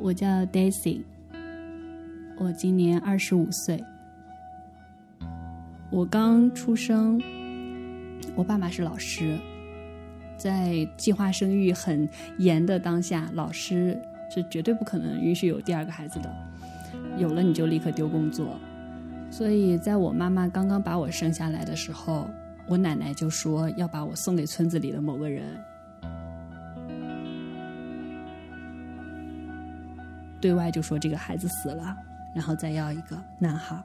我叫 Daisy，我今年二十五岁。我刚出生，我爸爸是老师，在计划生育很严的当下，老师是绝对不可能允许有第二个孩子的，有了你就立刻丢工作。所以在我妈妈刚刚把我生下来的时候，我奶奶就说要把我送给村子里的某个人。对外就说这个孩子死了，然后再要一个男孩。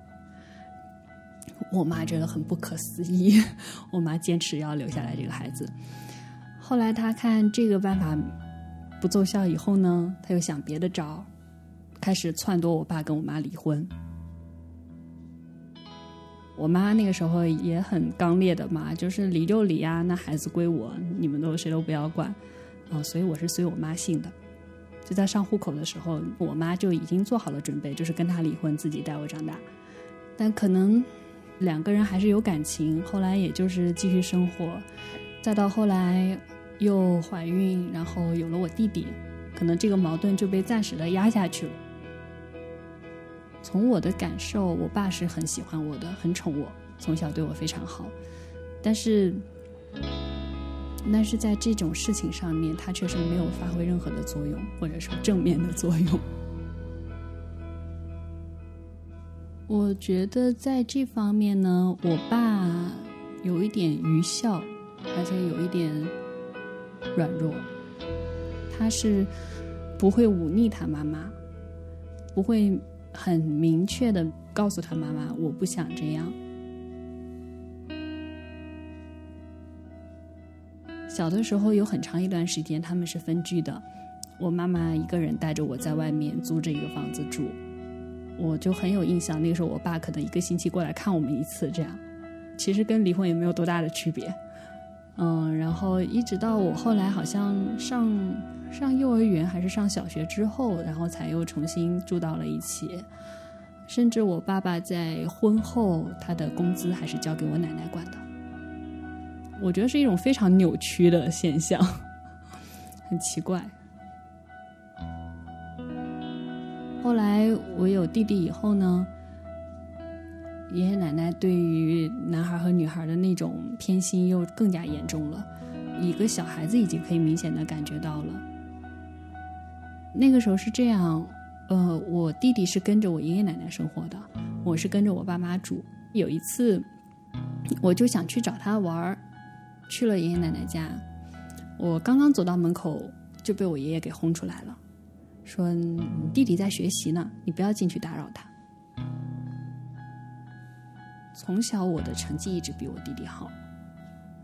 我妈觉得很不可思议，我妈坚持要留下来这个孩子。后来她看这个办法不奏效以后呢，她又想别的招，开始撺掇我爸跟我妈离婚。我妈那个时候也很刚烈的嘛，就是离就离啊，那孩子归我，你们都谁都不要管啊，所以我是随我妈姓的。就在上户口的时候，我妈就已经做好了准备，就是跟他离婚，自己带我长大。但可能两个人还是有感情，后来也就是继续生活。再到后来又怀孕，然后有了我弟弟，可能这个矛盾就被暂时的压下去了。从我的感受，我爸是很喜欢我的，很宠我，从小对我非常好。但是。但是在这种事情上面，他确实没有发挥任何的作用，或者说正面的作用。我觉得在这方面呢，我爸有一点愚孝，而且有一点软弱。他是不会忤逆他妈妈，不会很明确的告诉他妈妈：“我不想这样。”小的时候有很长一段时间他们是分居的，我妈妈一个人带着我在外面租着一个房子住，我就很有印象。那个时候我爸可能一个星期过来看我们一次，这样，其实跟离婚也没有多大的区别。嗯，然后一直到我后来好像上上幼儿园还是上小学之后，然后才又重新住到了一起。甚至我爸爸在婚后，他的工资还是交给我奶奶管的。我觉得是一种非常扭曲的现象，很奇怪。后来我有弟弟以后呢，爷爷奶奶对于男孩和女孩的那种偏心又更加严重了。一个小孩子已经可以明显的感觉到了。那个时候是这样，呃，我弟弟是跟着我爷爷奶奶生活的，我是跟着我爸妈住。有一次，我就想去找他玩儿。去了爷爷奶奶家，我刚刚走到门口就被我爷爷给轰出来了，说：“弟弟在学习呢，你不要进去打扰他。”从小我的成绩一直比我弟弟好，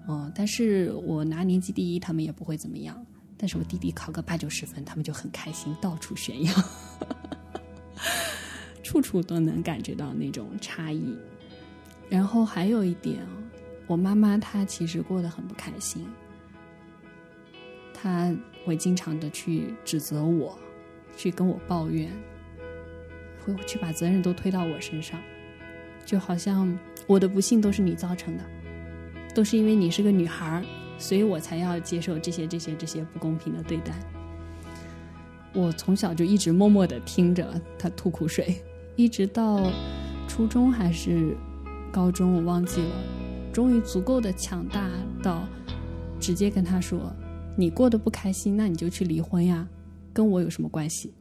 哦，但是我拿年级第一，他们也不会怎么样。但是我弟弟考个八九十分，他们就很开心，到处炫耀，处处都能感觉到那种差异。然后还有一点啊。我妈妈她其实过得很不开心，她会经常的去指责我，去跟我抱怨，会去把责任都推到我身上，就好像我的不幸都是你造成的，都是因为你是个女孩所以我才要接受这些这些这些不公平的对待。我从小就一直默默的听着她吐苦水，一直到初中还是高中，我忘记了。终于足够的强大到直接跟他说：“你过得不开心，那你就去离婚呀，跟我有什么关系？”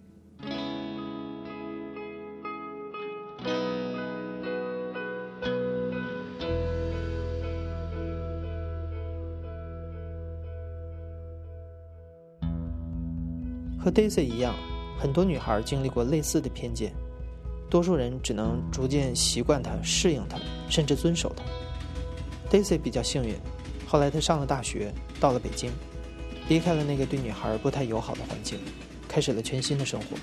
和 Daisy 一样，很多女孩经历过类似的偏见，多数人只能逐渐习惯它、适应它，甚至遵守它。Daisy 比较幸运，后来她上了大学，到了北京，离开了那个对女孩不太友好的环境，开始了全新的生活。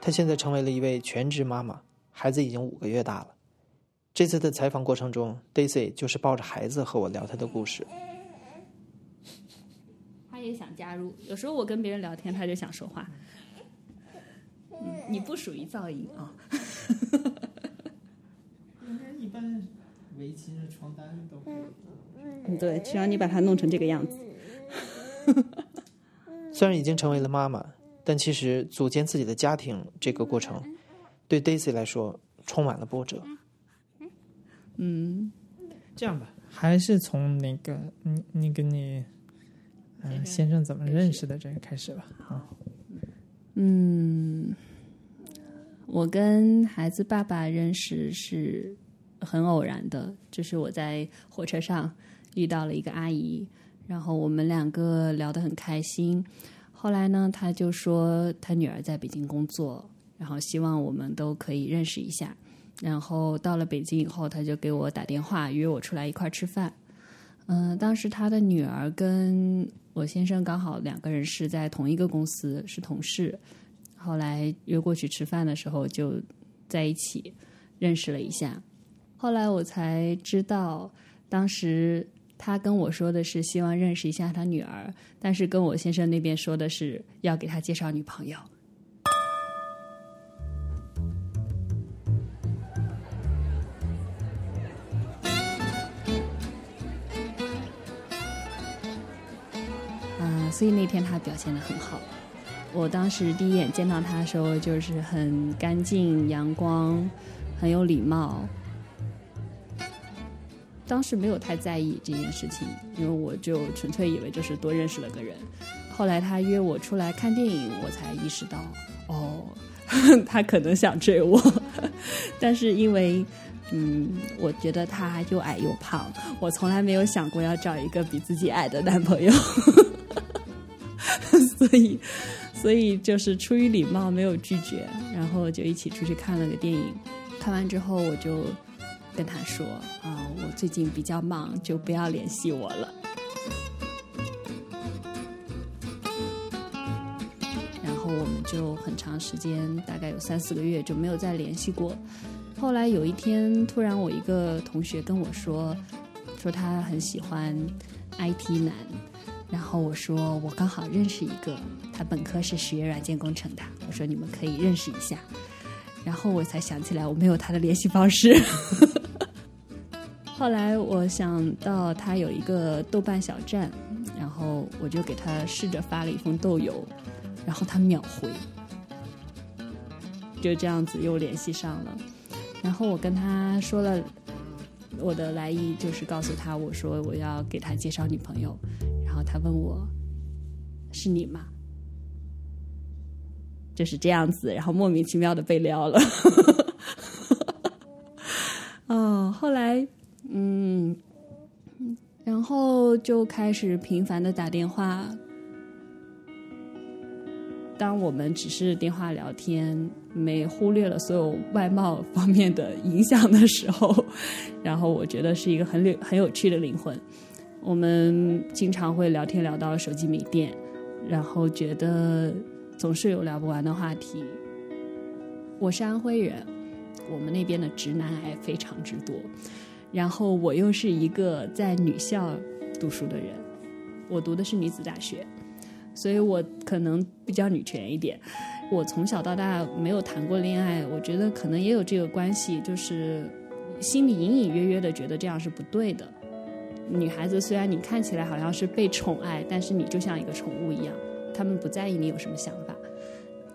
她现在成为了一位全职妈妈，孩子已经五个月大了。这次的采访过程中，Daisy 就是抱着孩子和我聊她的故事。他也想加入，有时候我跟别人聊天，他就想说话。你不属于噪音啊。般围巾、床单都可以。对，只要你把它弄成这个样子。虽然已经成为了妈妈，但其实组建自己的家庭这个过程，对 Daisy 来说充满了波折。嗯，这样吧，还是从那个你你跟你嗯、先生怎么认识的这个开始吧。啊，嗯，我跟孩子爸爸认识是很偶然的，就是我在火车上遇到了一个阿姨，然后我们两个聊得很开心。后来呢，他就说他女儿在北京工作，然后希望我们都可以认识一下。然后到了北京以后，他就给我打电话约我出来一块吃饭。嗯、当时他的女儿跟我先生刚好两个人是在同一个公司，是同事。后来约过去吃饭的时候，就在一起认识了一下。后来我才知道，当时他跟我说的是希望认识一下他女儿，但是跟我先生那边说的是要给他介绍女朋友。嗯、所以那天他表现的很好。我当时第一眼见到他的时候，就是很干净、阳光，很有礼貌。当时没有太在意这件事情，因为我就纯粹以为就是多认识了个人。后来他约我出来看电影，我才意识到，哦，他可能想追我。但是因为，嗯，我觉得他又矮又胖，我从来没有想过要找一个比自己矮的男朋友，所以。所以就是出于礼貌没有拒绝，然后就一起出去看了个电影。看完之后我就跟他说：“啊，我最近比较忙，就不要联系我了。”然后我们就很长时间，大概有三四个月就没有再联系过。后来有一天，突然我一个同学跟我说，说他很喜欢 IT 男。然后我说我刚好认识一个，他本科是学软件工程的，我说你们可以认识一下。然后我才想起来我没有他的联系方式。后来我想到他有一个豆瓣小站，然后我就给他试着发了一封豆邮，然后他秒回，就这样子又联系上了。然后我跟他说了我的来意，就是告诉他我说我要给他介绍女朋友。然后他问我：“是你吗？”就是这样子，然后莫名其妙的被撩了。嗯，然后就开始频繁的打电话。当我们只是电话聊天，没忽略了所有外貌方面的影响的时候，然后我觉得是一个很有很有趣的灵魂。我们经常会聊天聊到手机没电，然后觉得总是有聊不完的话题。我是安徽人，我们那边的直男癌非常之多，然后我又是一个在女校读书的人，我读的是女子大学，所以我可能比较女权一点。我从小到大没有谈过恋爱，我觉得可能也有这个关系，就是心里隐隐约约的觉得这样是不对的。女孩子虽然你看起来好像是被宠爱，但是你就像一个宠物一样，他们不在意你有什么想法。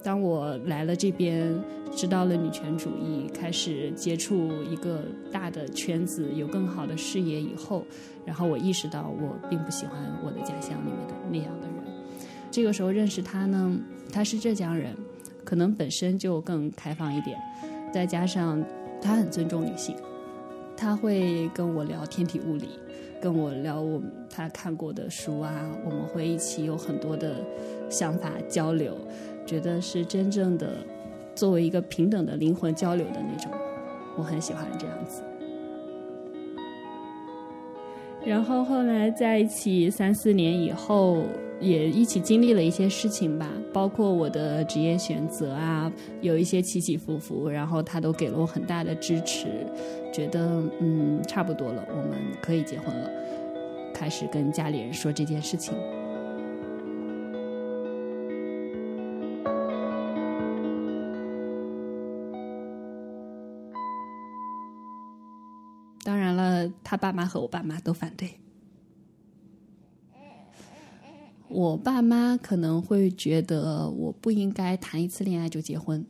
当我来了这边，知道了女权主义，开始接触一个大的圈子，有更好的视野以后，然后我意识到我并不喜欢我的家乡里面的那样的人。这个时候认识他呢，他是浙江人，可能本身就更开放一点，再加上他很尊重女性，他会跟我聊天体物理。跟我聊我他看过的书啊，我们会一起有很多的想法交流，觉得是真正的作为一个平等的灵魂交流的那种，我很喜欢这样子。然后后来在一起三四年以后，也一起经历了一些事情吧，包括我的职业选择啊，有一些起起伏伏，然后他都给了我很大的支持。觉得嗯差不多了，我们可以结婚了，开始跟家里人说这件事情。他爸妈和我爸妈都反对。我爸妈可能会觉得我不应该谈一次恋爱就结婚。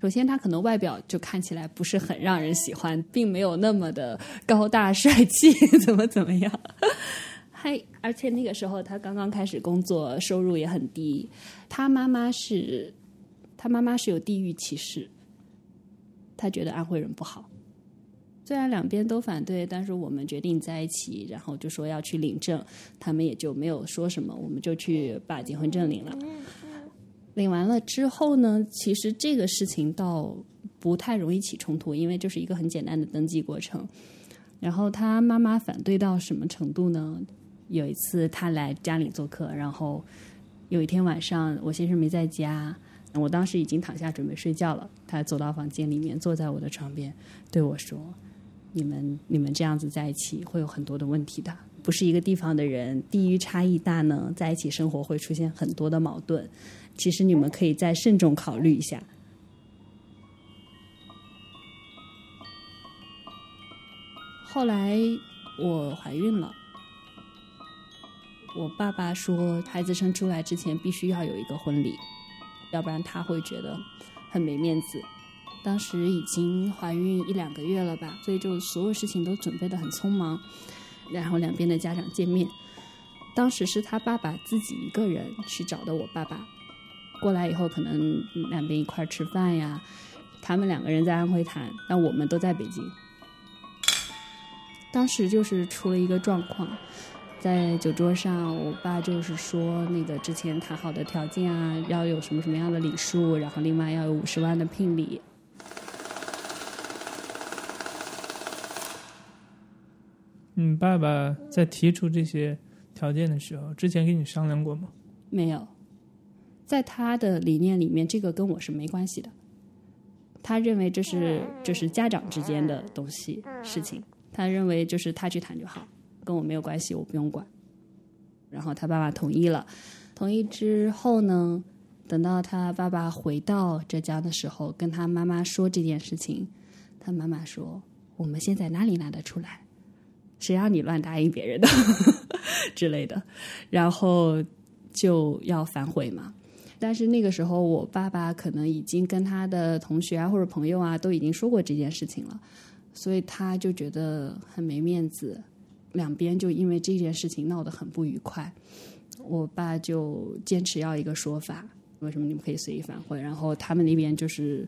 首先，他可能外表就看起来不是很让人喜欢，并没有那么的高大帅气，怎么怎么样？还而且那个时候他刚刚开始工作，收入也很低。他妈妈是，他妈妈是有地域歧视，他觉得安徽人不好。虽然两边都反对，但是我们决定在一起，然后就说要去领证，他们也就没有说什么，我们就去把结婚证领了。领完了之后呢，其实这个事情倒不太容易起冲突，因为就是一个很简单的登记过程。然后他妈妈反对到什么程度呢？有一次他来家里做客，然后有一天晚上我先生没在家，我当时已经躺下准备睡觉了，他走到房间里面，坐在我的床边对我说：“你们你们这样子在一起会有很多的问题的，不是一个地方的人，地域差异大呢，在一起生活会出现很多的矛盾。”其实你们可以再慎重考虑一下。后来我怀孕了，我爸爸说孩子生出来之前必须要有一个婚礼，要不然他会觉得很没面子。当时已经怀孕一两个月了吧，所以就所有事情都准备的很匆忙，然后两边的家长见面，当时是他爸爸自己一个人去找的我爸爸。过来以后，可能两边一块吃饭呀。他们两个人在安徽谈，那我们都在北京。当时就是出了一个状况，在酒桌上，我爸就是说，那个之前谈好的条件啊，要有什么什么样的礼数，然后另外要有五十万的聘礼。你，爸爸在提出这些条件的时候，之前跟你商量过吗？没有。在他的理念里面，这个跟我是没关系的。他认为这是就是家长之间的东西事情，他认为就是他去谈就好，跟我没有关系，我不用管。然后他爸爸同意了，同意之后呢，等到他爸爸回到浙江的时候，跟他妈妈说这件事情，他妈妈说：“我们现在哪里拿得出来？谁让你乱答应别人的之类的？”然后就要反悔嘛。但是那个时候，我爸爸可能已经跟他的同学啊或者朋友啊都已经说过这件事情了，所以他就觉得很没面子，两边就因为这件事情闹得很不愉快。我爸就坚持要一个说法，为什么你们可以随意反悔？然后他们那边就是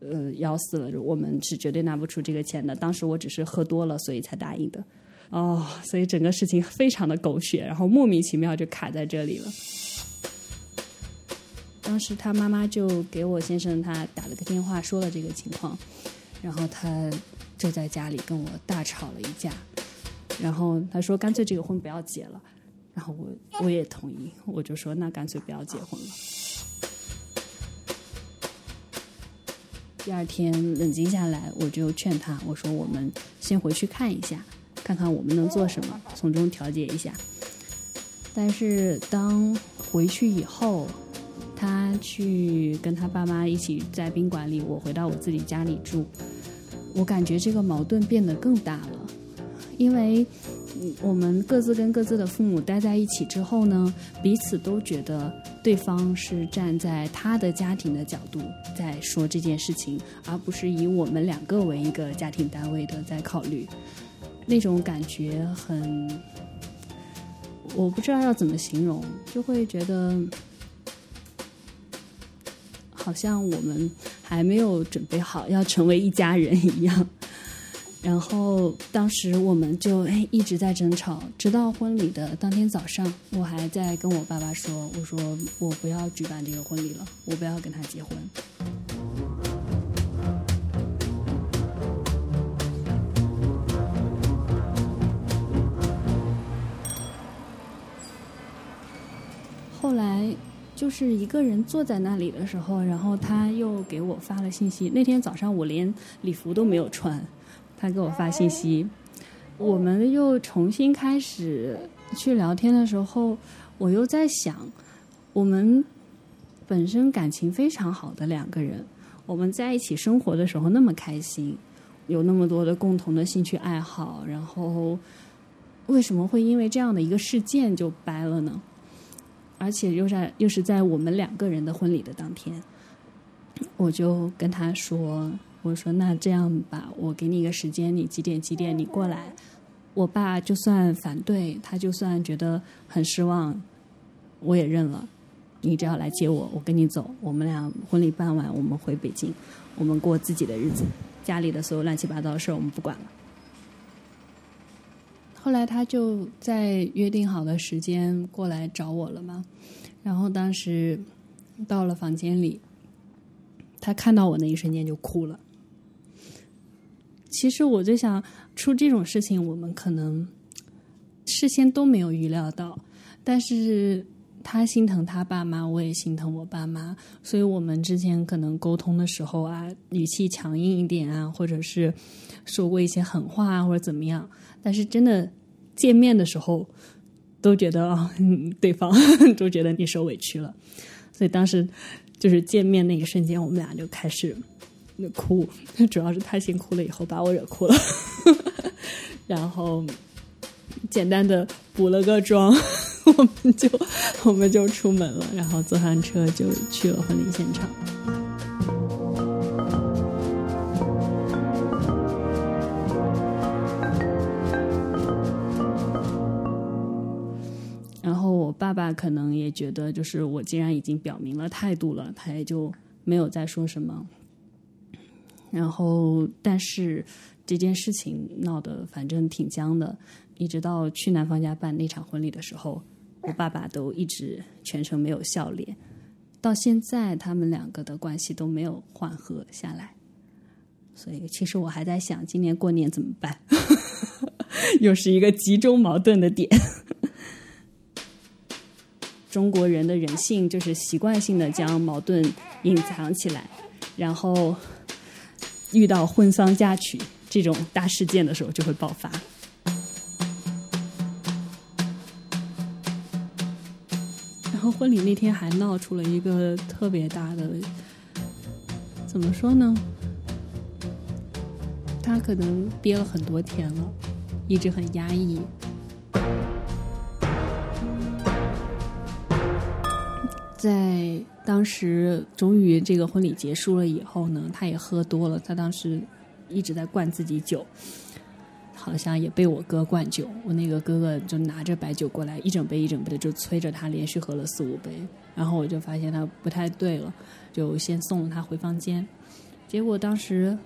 呃要死了，我们是绝对拿不出这个钱的。当时我只是喝多了，所以才答应的。哦，所以整个事情非常的狗血，然后莫名其妙就卡在这里了。当时他妈妈就给我先生他打了个电话，说了这个情况，然后他就在家里跟我大吵了一架，然后他说干脆这个婚不要结了，然后我我也同意，我就说那干脆不要结婚了。第二天冷静下来，我就劝他，我说我们先回去看一下，看看我们能做什么，从中调节一下。但是当回去以后。他去跟他爸妈一起在宾馆里，我回到我自己家里住。我感觉这个矛盾变得更大了，因为我们各自跟各自的父母待在一起之后呢，彼此都觉得对方是站在他的家庭的角度在说这件事情，而不是以我们两个为一个家庭单位的在考虑。那种感觉很，我不知道要怎么形容，就会觉得。好像我们还没有准备好要成为一家人一样，然后当时我们就哎一直在争吵，直到婚礼的当天早上，我还在跟我爸爸说：“我说我不要举办这个婚礼了，我不要跟他结婚。”就是一个人坐在那里的时候，然后他又给我发了信息。那天早上我连礼服都没有穿，他给我发信息，我们又重新开始去聊天的时候，我又在想，我们本身感情非常好的两个人，我们在一起生活的时候那么开心，有那么多的共同的兴趣爱好，然后为什么会因为这样的一个事件就掰了呢？而且又在又是在我们两个人的婚礼的当天，我就跟他说：“我说那这样吧，我给你一个时间，你几点几点你过来。我爸就算反对，他就算觉得很失望，我也认了。你只要来接我，我跟你走，我们俩婚礼办完，我们回北京，我们过自己的日子，家里的所有乱七八糟的事我们不管了。”后来他就在约定好的时间过来找我了嘛，然后当时到了房间里，他看到我那一瞬间就哭了。其实我就想，出这种事情我们可能事先都没有预料到，但是他心疼他爸妈，我也心疼我爸妈，所以我们之前可能沟通的时候啊，语气强硬一点啊，或者是说过一些狠话啊，或者怎么样。但是真的见面的时候，都觉得啊，对方 都觉得你受委屈了，所以当时就是见面那一瞬间，我们俩就开始哭，主要是他先哭了，以后把我惹哭了，然后简单的补了个妆，我们就我们就出门了，然后坐上车就去了婚礼现场。然后我爸爸可能也觉得，就是我既然已经表明了态度了，他也就没有再说什么。然后，但是这件事情闹得反正挺僵的，一直到去男方家办那场婚礼的时候，我爸爸都一直全程没有笑脸。到现在，他们两个的关系都没有缓和下来。所以，其实我还在想，今年过年怎么办？又是一个集中矛盾的点。中国人的人性就是习惯性的将矛盾隐藏起来，然后遇到婚丧嫁娶这种大事件的时候就会爆发。婚礼那天还闹出了一个特别大的，怎么说呢？他可能憋了很多天了，一直很压抑。在当时，终于这个婚礼结束了以后呢，他也喝多了。他当时一直在灌自己酒，好像也被我哥灌酒。我那个哥哥就拿着白酒过来，一整杯一整杯的就催着他，连续喝了四五杯。然后我就发现他不太对了，就先送了他回房间。结果当时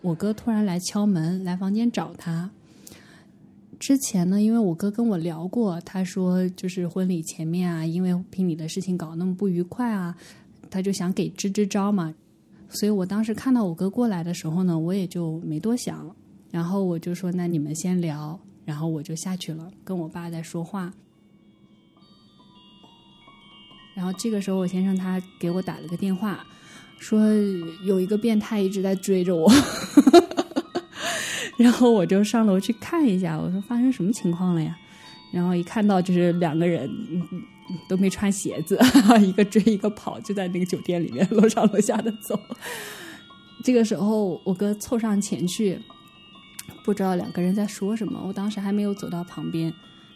我哥突然来敲门，来房间找他。之前呢，因为我哥跟我聊过，他说就是婚礼前面啊，因为聘礼的事情搞那么不愉快啊，他就想给支支招嘛。所以我当时看到我哥过来的时候呢，我也就没多想，然后我就说那你们先聊，然后我就下去了，跟我爸在说话。然后这个时候我先生他给我打了个电话，说有一个变态一直在追着我。然后我就上楼去看一下，我说发生什么情况了呀？然后一看到就是两个人都没穿鞋子，一个追一个跑，就在那个酒店里面楼上楼下的走。这个时候我哥凑上前去，不知道两个人在说什么。我当时还没有走到旁边，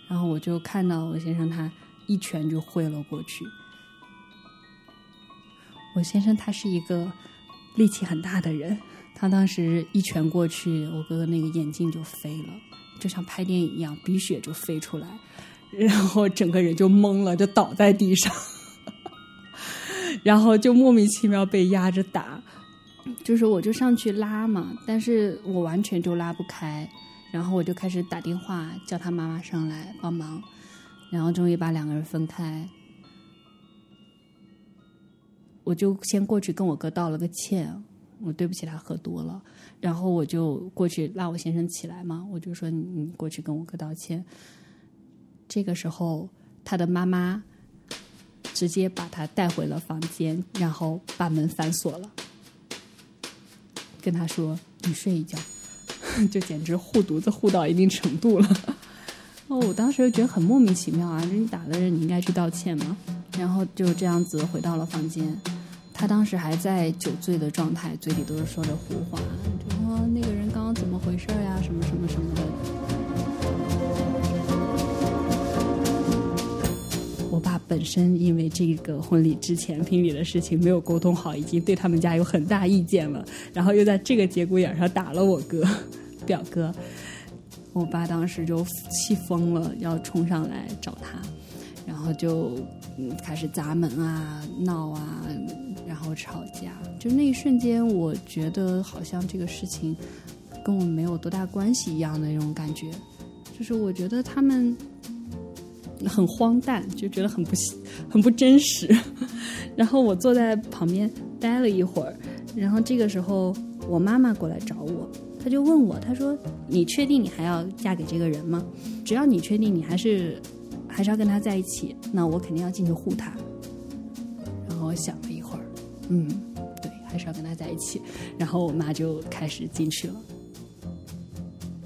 然后我就看到我先生他一拳就挥了过去。我先生他是一个力气很大的人。他当时一拳过去，我哥哥那个眼镜就飞了，就像拍电影一样，鼻血就飞出来，然后整个人就懵了，就倒在地上，然后就莫名其妙被压着打，就是我就上去拉嘛，但是我完全就拉不开，然后我就开始打电话叫他妈妈上来帮忙，然后终于把两个人分开，我就先过去跟我哥道了个歉。我对不起他喝多了，然后我就过去拉我先生起来嘛，我就说你你过去跟我哥道歉。这个时候，他的妈妈直接把他带回了房间，然后把门反锁了，跟他说你睡一觉，就简直护犊子护到一定程度了。哦，我当时就觉得很莫名其妙啊，你打的人你应该去道歉嘛，然后就这样子回到了房间。他当时还在酒醉的状态，嘴里都是说着胡话，就说那个人刚刚怎么回事呀，本身因为这个婚礼之前聘礼的事情没有沟通好，已经对他们家有很大意见了，然后又在这个节骨眼上打了我哥表哥，我爸当时就气疯了，要冲上来找他，然后就开始砸门啊、闹啊，然后吵架。就那一瞬间，我觉得好像这个事情跟我没有多大关系一样的那种感觉，就是我觉得他们。很荒诞，就觉得很不很不真实。然后我坐在旁边待了一会儿，然后这个时候我妈妈过来找我，她就问我，她说：“你确定你还要嫁给这个人吗？只要你确定你还是还是要跟他在一起，那我肯定要进去护他。”然后我想了一会儿，嗯，对，还是要跟他在一起。然后我妈就开始进去了，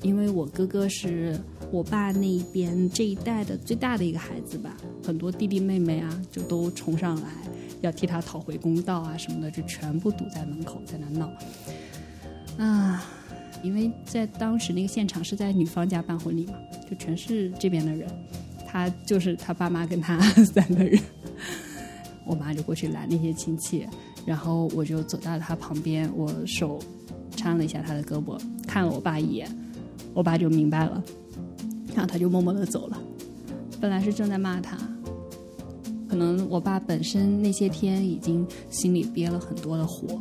因为我哥哥是。我爸那一边这一代的最大的一个孩子吧，很多弟弟妹妹啊，就都冲上来要替他讨回公道啊什么的，就全部堵在门口在那闹。啊，因为在当时那个现场是在女方家办婚礼嘛，就全是这边的人，他就是他爸妈跟他 三个人，我妈就过去拦那些亲戚，然后我就走到他旁边，我手搀了一下他的胳膊，看了我爸一眼，我爸就明白了。然后他就默默的走了。本来是正在骂他，可能我爸本身那些天已经心里憋了很多的火，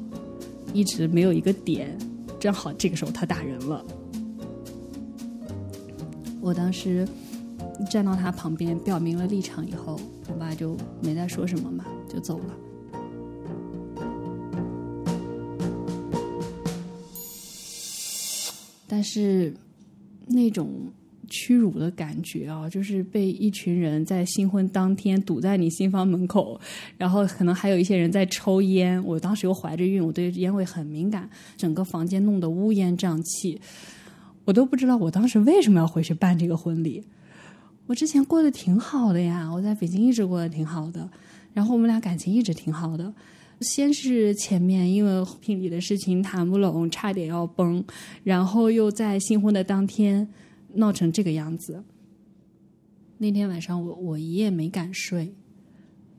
一直没有一个点。正好这个时候他打人了。我当时站到他旁边，表明了立场以后，我爸就没再说什么嘛，就走了。但是那种。屈辱的感觉啊，就是被一群人在新婚当天堵在你新房门口，然后可能还有一些人在抽烟。我当时又怀着孕，我对烟味很敏感，整个房间弄得乌烟瘴气，我都不知道我当时为什么要回去办这个婚礼。我之前过得挺好的呀，我在北京一直过得挺好的，然后我们俩感情一直挺好的。先是前面因为聘礼的事情谈不拢，差点要崩，然后又在新婚的当天。闹成这个样子，那天晚上我我一夜没敢睡，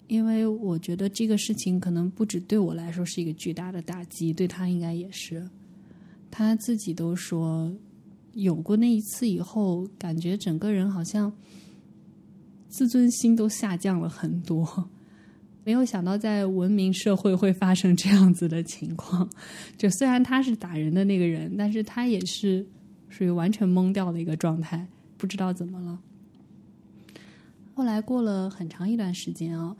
因为我觉得这个事情可能不止对我来说是一个巨大的打击，对他应该也是。他自己都说，有过那一次以后，感觉整个人好像自尊心都下降了很多。没有想到在文明社会会发生这样子的情况。就虽然他是打人的那个人，但是他也是。属于完全懵掉的一个状态，不知道怎么了。后来过了很长一段时间啊，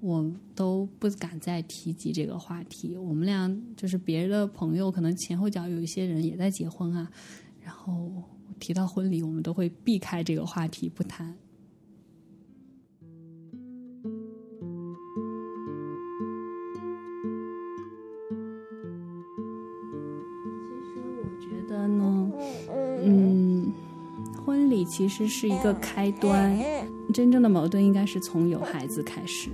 我都不敢再提及这个话题。我们俩就是别的朋友，可能前后脚有一些人也在结婚啊，然后提到婚礼，我们都会避开这个话题不谈。其实是一个开端，真正的矛盾应该是从有孩子开始。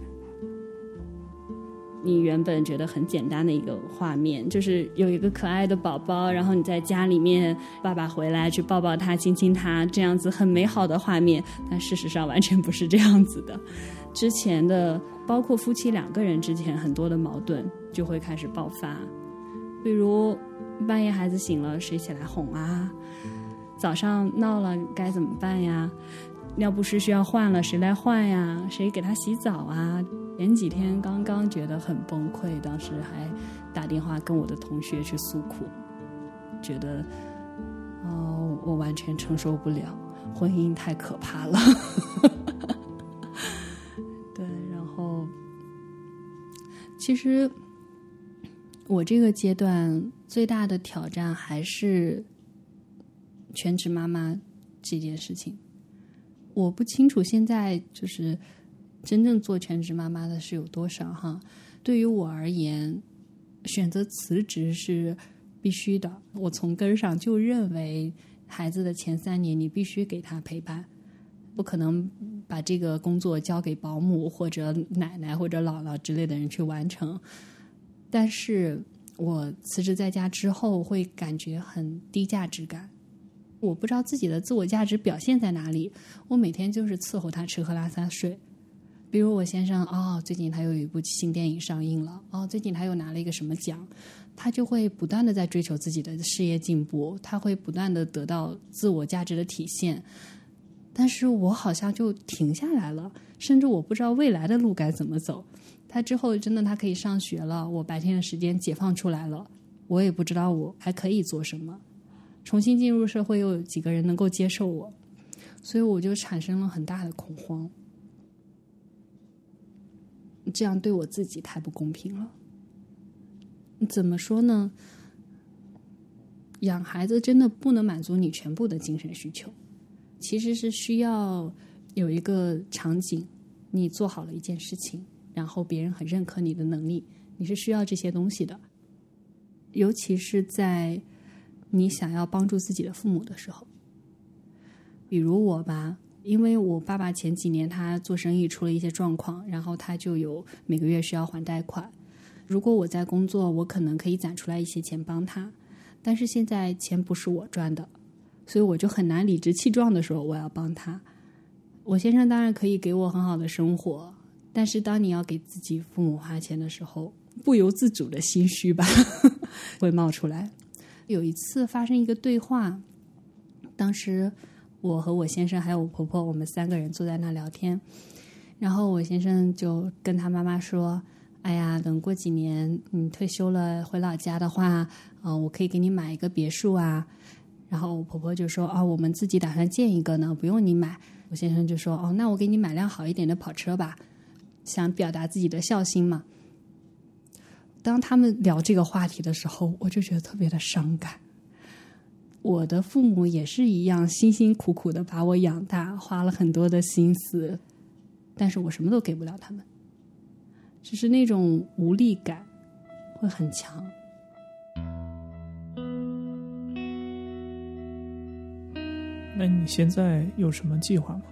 你原本觉得很简单的一个画面，就是有一个可爱的宝宝，然后你在家里面，爸爸回来去抱抱他、亲亲他，这样子很美好的画面。但事实上完全不是这样子的。之前的，包括夫妻两个人之前很多的矛盾就会开始爆发，比如半夜孩子醒了，谁起来哄啊？早上闹了该怎么办呀？尿不湿需要换了，谁来换呀？谁给他洗澡啊？前几天刚刚觉得很崩溃，当时还打电话跟我的同学去诉苦，觉得哦，我完全承受不了，婚姻太可怕了。对，然后其实我这个阶段最大的挑战还是。全职妈妈这件事情，我不清楚现在就是真正做全职妈妈的是有多少哈。对于我而言，选择辞职是必须的。我从根上就认为，孩子的前三年你必须给他陪伴，不可能把这个工作交给保姆或者奶奶或者姥姥之类的人去完成。但是我辞职在家之后，会感觉很低价值感。我不知道自己的自我价值表现在哪里。我每天就是伺候他吃喝拉撒睡，比如我先生哦，最近他又有一部新电影上映了，哦，最近他又拿了一个什么奖，他就会不断的在追求自己的事业进步，他会不断的得到自我价值的体现。但是我好像就停下来了，甚至我不知道未来的路该怎么走。他之后真的他可以上学了，我白天的时间解放出来了，我也不知道我还可以做什么。重新进入社会，又有几个人能够接受我？所以我就产生了很大的恐慌。这样对我自己太不公平了。怎么说呢？养孩子真的不能满足你全部的精神需求，其实是需要有一个场景，你做好了一件事情，然后别人很认可你的能力，你是需要这些东西的。尤其是在你想要帮助自己的父母的时候，比如我吧。因为我爸爸前几年他做生意出了一些状况，然后他就有每个月需要还贷款。如果我在工作，我可能可以攒出来一些钱帮他。但是现在钱不是我赚的，所以我就很难理直气壮的说我要帮他。我先生当然可以给我很好的生活，但是当你要给自己父母花钱的时候，不由自主的心虚吧 会冒出来。有一次发生一个对话，当时。我和我先生还有我婆婆，我们三个人坐在那聊天，然后我先生就跟他妈妈说：“哎呀，等过几年你退休了回老家的话，嗯，我可以给你买一个别墅啊。”然后我婆婆就说：“啊，我们自己打算建一个呢，不用你买。”我先生就说：“哦，那我给你买辆好一点的跑车吧，想表达自己的孝心嘛。”当他们聊这个话题的时候，我就觉得特别的伤感。我的父母也是一样，辛辛苦苦的把我养大，花了很多的心思，但是我什么都给不了他们，只是那种无力感会很强。那你现在有什么计划吗？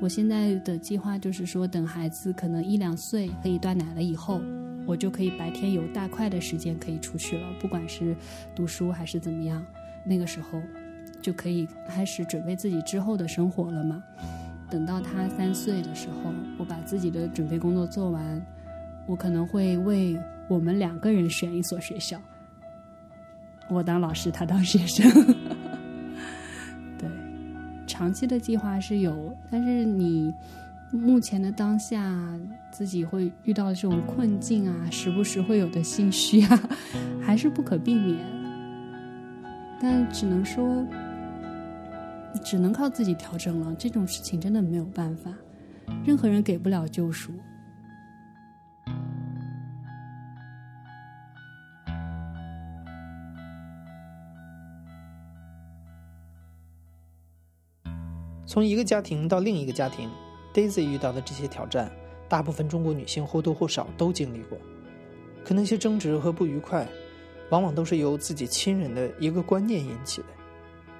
我现在的计划就是说，等孩子可能一两岁可以断奶了以后，我就可以白天有大块的时间可以出去了，不管是读书还是怎么样。那个时候就可以开始准备自己之后的生活了嘛。等到他三岁的时候，我把自己的准备工作做完，我可能会为我们两个人选一所学校。我当老师，他当学生。对，长期的计划是有，但是你目前的当下自己会遇到这种困境啊，时不时会有的心虚啊，还是不可避免。但只能说，只能靠自己调整了。这种事情真的没有办法，任何人给不了救赎。从一个家庭到另一个家庭，Daisy 遇到的这些挑战，大部分中国女性或多或少都经历过。可那些争执和不愉快。往往都是由自己亲人的一个观念引起的，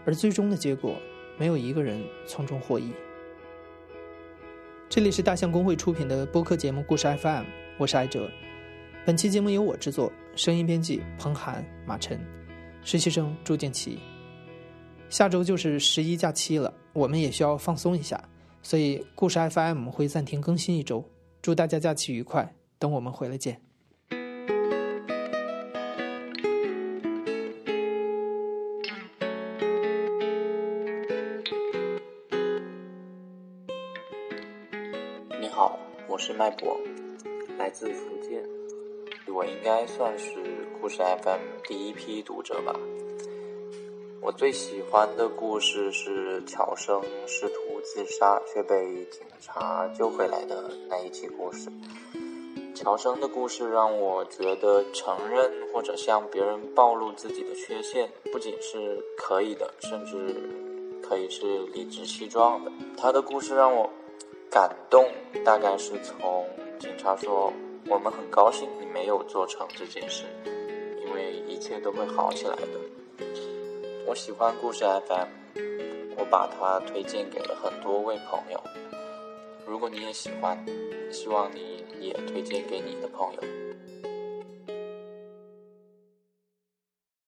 而最终的结果，没有一个人从中获益。这里是大象公会出品的播客节目《故事 FM》，我是艾哲。本期节目由我制作，声音编辑彭涵、马晨，实习生朱静琪。下周就是十一假期了，我们也需要放松一下，所以《故事 FM》会暂停更新一周。祝大家假期愉快，等我们回来见。你好，我是脉搏，来自福建。我应该算是故事 FM 第一批读者吧。我最喜欢的故事是乔生试图自杀却被警察救回来的那一集故事。乔生的故事让我觉得承认或者向别人暴露自己的缺陷，不仅是可以的，甚至可以是理直气壮的。他的故事让我。感动大概是从警察说：“我们很高兴你没有做成这件事，因为一切都会好起来的。”我喜欢故事 FM，我把它推荐给了很多位朋友。如果你也喜欢，希望你也推荐给你的朋友。